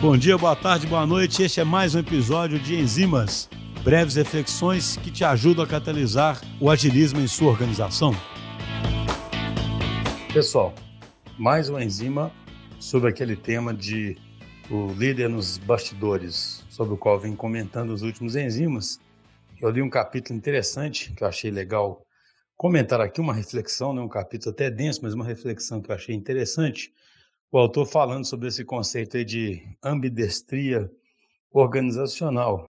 Bom dia, boa tarde, boa noite. Este é mais um episódio de Enzimas, breves reflexões que te ajudam a catalisar o agilismo em sua organização. Pessoal, mais uma enzima sobre aquele tema de o líder nos bastidores, sobre o qual vem comentando os últimos enzimas. Eu li um capítulo interessante que eu achei legal comentar aqui, uma reflexão, né? um capítulo até denso, mas uma reflexão que eu achei interessante o autor falando sobre esse conceito de ambidestria organizacional.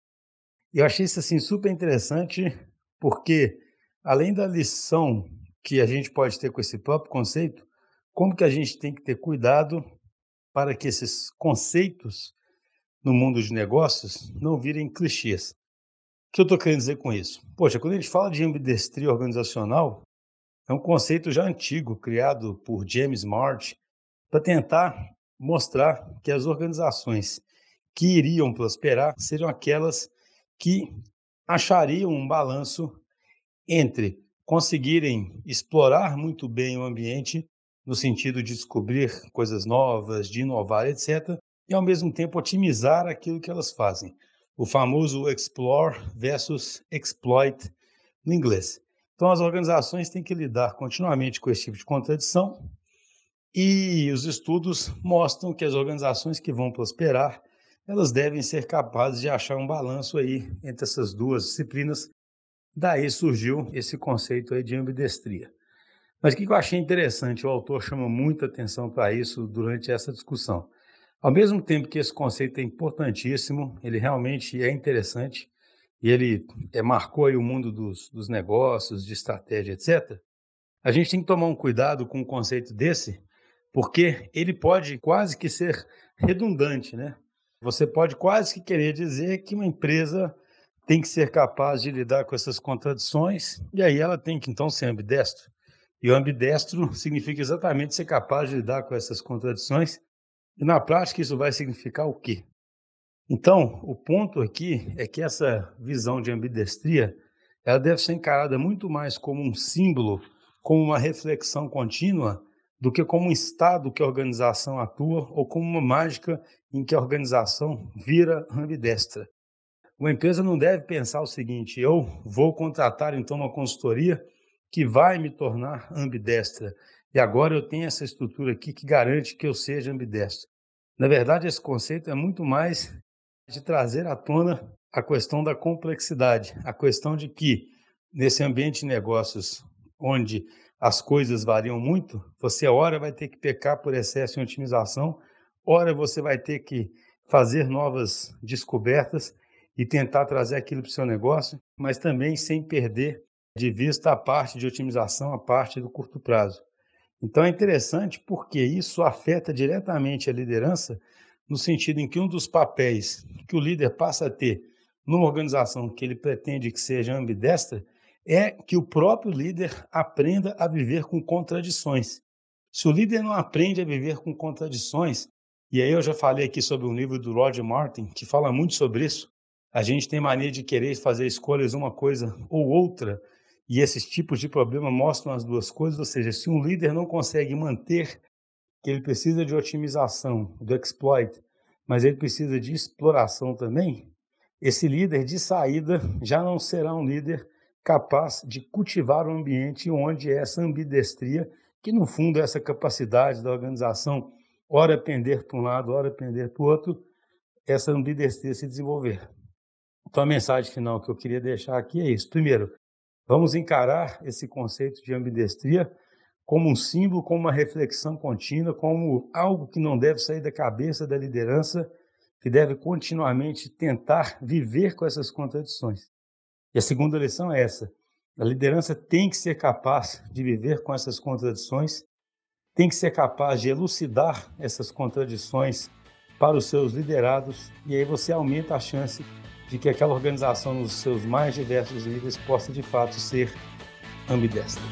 Eu achei isso assim super interessante, porque além da lição que a gente pode ter com esse próprio conceito, como que a gente tem que ter cuidado para que esses conceitos no mundo de negócios não virem clichês. O que eu estou querendo dizer com isso? Poxa, quando a gente fala de ambidestria organizacional, é um conceito já antigo, criado por James March para tentar mostrar que as organizações que iriam prosperar seriam aquelas que achariam um balanço entre conseguirem explorar muito bem o ambiente, no sentido de descobrir coisas novas, de inovar, etc., e ao mesmo tempo otimizar aquilo que elas fazem. O famoso explore versus exploit no inglês. Então, as organizações têm que lidar continuamente com esse tipo de contradição e os estudos mostram que as organizações que vão prosperar, elas devem ser capazes de achar um balanço aí entre essas duas disciplinas. Daí surgiu esse conceito aí de ambidestria. Mas o que eu achei interessante, o autor chama muita atenção para isso durante essa discussão. Ao mesmo tempo que esse conceito é importantíssimo, ele realmente é interessante, e ele é, marcou aí o mundo dos, dos negócios, de estratégia, etc., a gente tem que tomar um cuidado com um conceito desse, porque ele pode quase que ser redundante, né? Você pode quase que querer dizer que uma empresa tem que ser capaz de lidar com essas contradições e aí ela tem que então ser ambidestro. E o ambidestro significa exatamente ser capaz de lidar com essas contradições. E na prática isso vai significar o quê? Então, o ponto aqui é que essa visão de ambidestria, ela deve ser encarada muito mais como um símbolo, como uma reflexão contínua do que como um estado que a organização atua ou como uma mágica em que a organização vira ambidestra. Uma empresa não deve pensar o seguinte: eu vou contratar então uma consultoria que vai me tornar ambidestra e agora eu tenho essa estrutura aqui que garante que eu seja ambidestro. Na verdade, esse conceito é muito mais de trazer à tona a questão da complexidade, a questão de que nesse ambiente de negócios onde as coisas variam muito, você ora vai ter que pecar por excesso em otimização, ora você vai ter que fazer novas descobertas e tentar trazer aquilo para o seu negócio, mas também sem perder de vista a parte de otimização, a parte do curto prazo. Então é interessante porque isso afeta diretamente a liderança, no sentido em que um dos papéis que o líder passa a ter numa organização que ele pretende que seja ambidestra é que o próprio líder aprenda a viver com contradições. Se o líder não aprende a viver com contradições, e aí eu já falei aqui sobre um livro do Roger Martin que fala muito sobre isso, a gente tem mania de querer fazer escolhas uma coisa ou outra, e esses tipos de problema mostram as duas coisas, ou seja, se um líder não consegue manter que ele precisa de otimização, do exploit, mas ele precisa de exploração também, esse líder de saída já não será um líder capaz de cultivar um ambiente onde essa ambidestria, que no fundo é essa capacidade da organização, ora pender para um lado, ora pender para o outro, essa ambidestria se desenvolver. Então a mensagem final que eu queria deixar aqui é isso. Primeiro, vamos encarar esse conceito de ambidestria como um símbolo, como uma reflexão contínua, como algo que não deve sair da cabeça da liderança, que deve continuamente tentar viver com essas contradições. E a segunda lição é essa: a liderança tem que ser capaz de viver com essas contradições, tem que ser capaz de elucidar essas contradições para os seus liderados, e aí você aumenta a chance de que aquela organização, nos seus mais diversos níveis, possa de fato ser ambidestra.